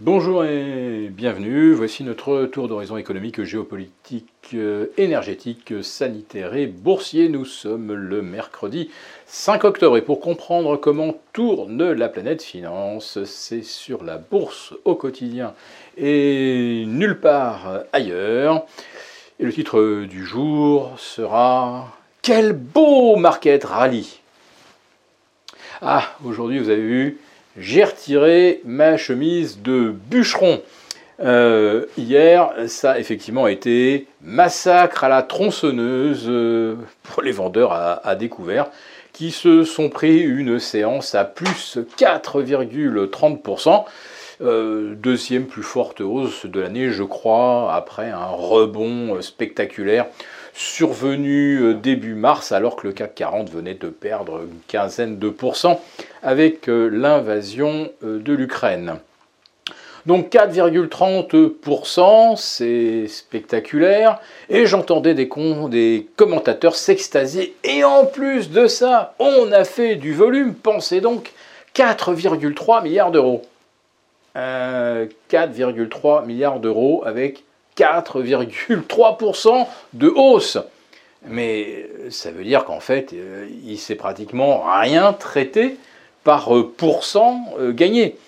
Bonjour et bienvenue. Voici notre tour d'horizon économique, géopolitique, euh, énergétique, sanitaire et boursier. Nous sommes le mercredi 5 octobre et pour comprendre comment tourne la planète finance, c'est sur la bourse au quotidien et nulle part ailleurs. Et le titre du jour sera Quel beau market rally Ah, aujourd'hui vous avez vu j'ai retiré ma chemise de bûcheron. Euh, hier, ça a effectivement été massacre à la tronçonneuse euh, pour les vendeurs à, découvert qui se sont pris une séance à plus 4,30%. Euh, deuxième plus forte hausse de l'année, je crois, après un rebond spectaculaire survenu début mars alors que le CAC 40 venait de perdre une quinzaine de pourcents avec euh, l'invasion euh, de l'Ukraine. Donc 4,30%, c'est spectaculaire. Et j'entendais des, des, commentateurs s'extasier. Et en plus de ça, on a fait du volume. Pensez donc 4,3 milliards d'euros. 4,3 milliards d'euros avec 4,3% de hausse. Mais ça veut dire qu'en fait, euh, il s'est pratiquement rien traité par euh, pourcent euh, gagné.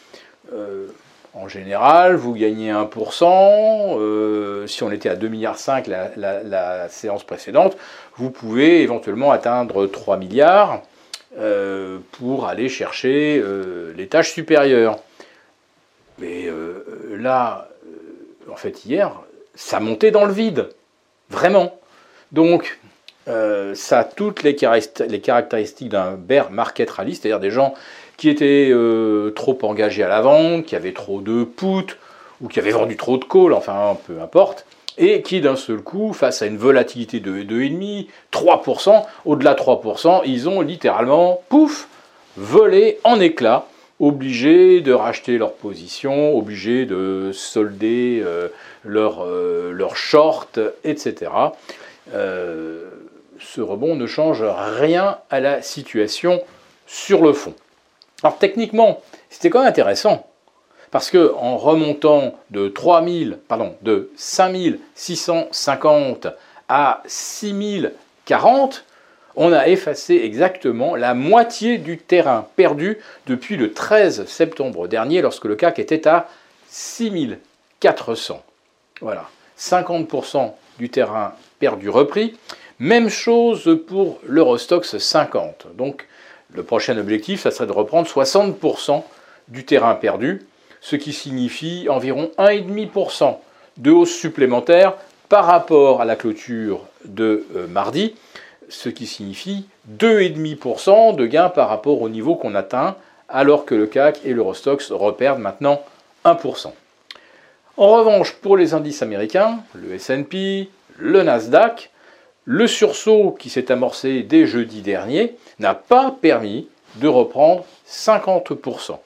en général, vous gagnez 1%. si on était à 2,5 milliards la, la, séance précédente, vous pouvez éventuellement atteindre 3 milliards pour aller chercher les tâches supérieures. Mais là, en fait, hier, ça montait dans le vide. Vraiment. Donc, euh, ça a toutes les, caractéristiques d'un bear market rally, c'est-à-dire des gens qui étaient euh, trop engagés à la vente, qui avaient trop de put, ou qui avaient vendu trop de call, enfin peu importe, et qui d'un seul coup, face à une volatilité de 2,5, 3%, au-delà de 3%, ils ont littéralement, pouf, volé en éclats obligés de racheter leur position, obligés de solder euh, leur, euh, short, etc. ce rebond ne change rien à la situation sur le fond. Alors techniquement, c'était quand même intéressant. Parce que en remontant de 3000, pardon, de 5650 à 6040, on a effacé exactement la moitié du terrain perdu depuis le 13 septembre dernier lorsque le CAC était à 6400. Voilà, 50% du terrain perdu repris. Même chose pour l'Eurostox 50. Donc le prochain objectif, ça serait de reprendre 60% du terrain perdu, ce qui signifie environ 1,5% de hausse supplémentaire par rapport à la clôture de euh, mardi ce qui signifie 2,5% de gain par rapport au niveau qu'on atteint, alors que le CAC et l'Eurostox reperdent maintenant 1%. En revanche, pour les indices américains, le SP, le Nasdaq, le sursaut qui s'est amorcé dès jeudi dernier n'a pas permis de reprendre 50%.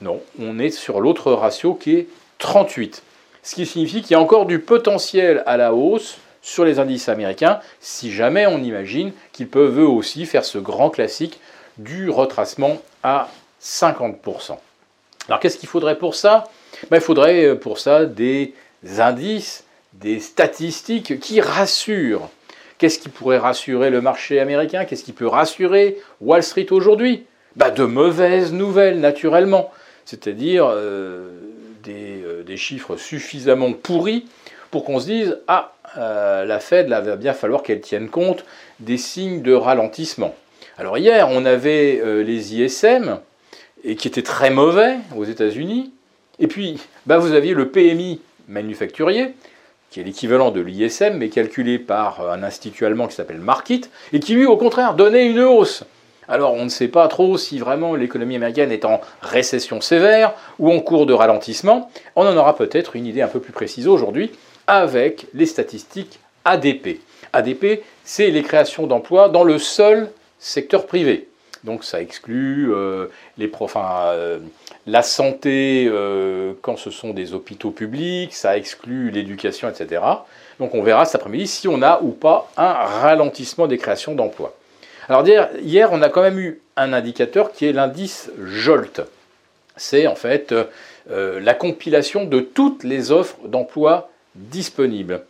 Non, on est sur l'autre ratio qui est 38. Ce qui signifie qu'il y a encore du potentiel à la hausse sur les indices américains, si jamais on imagine qu'ils peuvent eux aussi faire ce grand classique du retracement à 50%. Alors qu'est-ce qu'il faudrait pour ça? Ben, Il faudrait euh, pour ça des indices, des statistiques qui rassurent. Qu'est-ce qui pourrait rassurer le marché américain? Qu'est-ce qui peut rassurer Wall Street aujourd'hui? Ben, De mauvaises nouvelles, naturellement. C'est-à-dire euh, des, euh, des, chiffres suffisamment pourris pour qu'on se dise Ah, euh, la Fed, là, va bien falloir qu'elle tienne compte des signes de ralentissement. Alors hier, on avait les ISM, et qui étaient très mauvais aux États-Unis. Et puis, bah, vous aviez le PMI manufacturier, qui est l'équivalent de l'ISM, mais calculé par un institut allemand qui s'appelle Markit, et qui lui, au contraire, donnait une hausse. Alors on ne sait pas trop si vraiment l'économie américaine est en récession sévère ou en cours de ralentissement. On en aura peut-être une idée un peu plus précise aujourd'hui avec les statistiques ADP. ADP, c'est les créations d'emplois dans le seul secteur privé. Donc ça exclut euh, les euh, la santé euh, quand ce sont des hôpitaux publics, ça exclut l'éducation, etc. Donc on verra cet après-midi si on a ou pas un ralentissement des créations d'emplois. Alors hier, on a quand même eu un indicateur qui est l'indice JOLT. C'est en fait la compilation de toutes les offres d'emploi disponibles.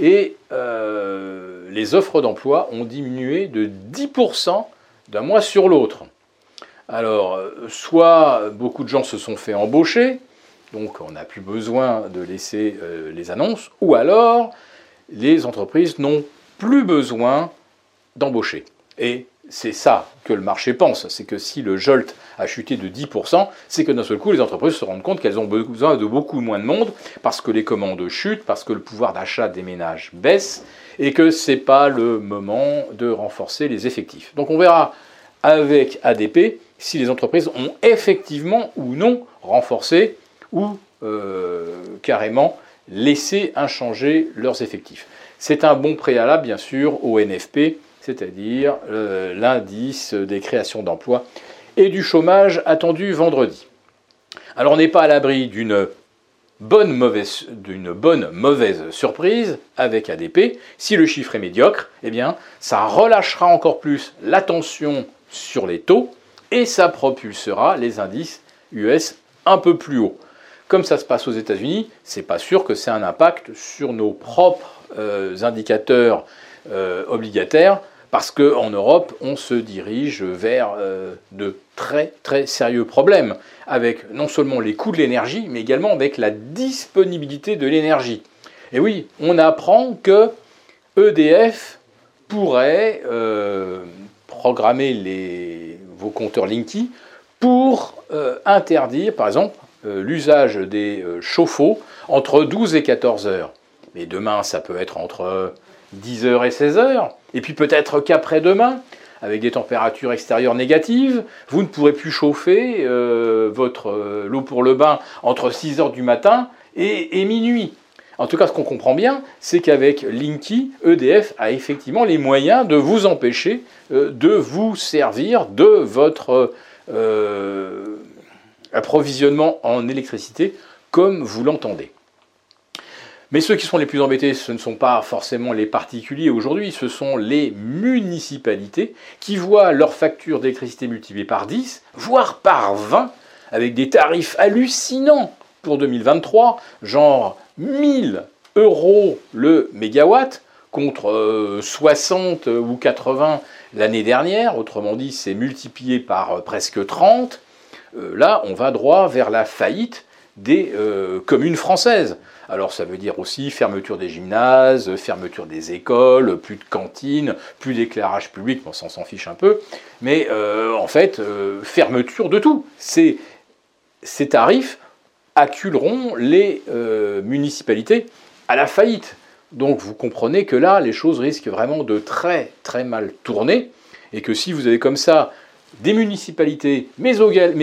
Et les offres d'emploi ont diminué de 10% d'un mois sur l'autre. Alors, soit beaucoup de gens se sont fait embaucher, donc on n'a plus besoin de laisser les annonces, ou alors les entreprises n'ont plus besoin d'embaucher. Et c'est ça que le marché pense, c'est que si le JOLT a chuté de 10%, c'est que d'un seul coup, les entreprises se rendent compte qu'elles ont besoin de beaucoup moins de monde, parce que les commandes chutent, parce que le pouvoir d'achat des ménages baisse, et que ce n'est pas le moment de renforcer les effectifs. Donc on verra avec ADP si les entreprises ont effectivement ou non renforcé ou euh, carrément laissé inchanger leurs effectifs. C'est un bon préalable, bien sûr, au NFP, c'est-à-dire euh, l'indice des créations d'emplois et du chômage attendu vendredi. Alors on n'est pas à l'abri d'une bonne mauvaise, surprise avec ADP. Si le chiffre est médiocre, eh bien ça relâchera encore plus l'attention sur les taux et ça propulsera les indices US un peu plus haut. Comme ça se passe aux États-Unis, c'est pas sûr que c'est un impact sur nos propres euh, indicateurs euh, obligataires parce qu'en Europe, on se dirige vers euh, de très très sérieux problèmes, avec non seulement les coûts de l'énergie, mais également avec la disponibilité de l'énergie. Et oui, on apprend que EDF pourrait euh, programmer vos compteurs Linky pour euh, interdire, par exemple, l'usage des chauffe-eau entre 12 et 14 heures. Mais demain, ça peut être entre 10h et 16h, et puis peut-être qu'après-demain, avec des températures extérieures négatives, vous ne pourrez plus chauffer euh, votre euh, pour le bain entre 6h du matin et, minuit. En tout cas, ce qu'on comprend bien, c'est qu'avec Linky, EDF a effectivement les moyens de vous empêcher euh, de vous servir de votre approvisionnement en électricité comme vous l'entendez. Mais ceux qui sont les plus embêtés, ce ne sont pas forcément les particuliers aujourd'hui, ce sont les municipalités qui voient leur facture d'électricité multipliée par 10, voire par 20, avec des tarifs hallucinants pour 2023, genre 1000 euros le mégawatt contre 60 euh, ou 80 l'année dernière, autrement dit c'est multiplié par euh, presque 30, euh, là on va droit vers la faillite des communes françaises. Alors ça veut dire aussi fermeture des gymnases, fermeture des écoles, plus de cantines, plus d'éclairage public, on s'en fiche un peu, mais euh, en fait, euh, fermeture de tout. Ces, ces tarifs acculeront les euh, municipalités à la faillite. Donc vous comprenez que là, les choses risquent vraiment de très très mal tourner, et que si vous avez comme ça des municipalités, mais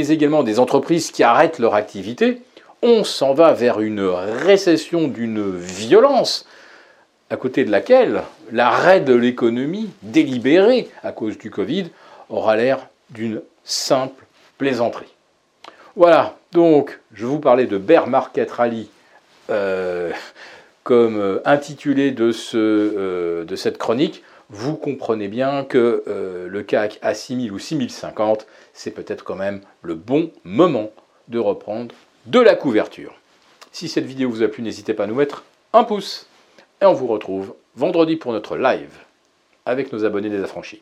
également des entreprises qui arrêtent leur activité, on s'en va vers une récession d'une violence à côté de laquelle l'arrêt de l'économie délibéré à cause du Covid aura l'air d'une simple plaisanterie. Voilà, donc je vous parlais de Bear Market Rally euh, comme euh, intitulé de, ce, euh, de, cette chronique. Vous comprenez bien que le CAC à 6000 ou 6050, c'est peut-être quand même le bon moment de reprendre de la couverture. Si cette vidéo vous a plu, n'hésitez pas à nous mettre un pouce. Et on vous retrouve vendredi pour notre live avec nos abonnés des affranchis.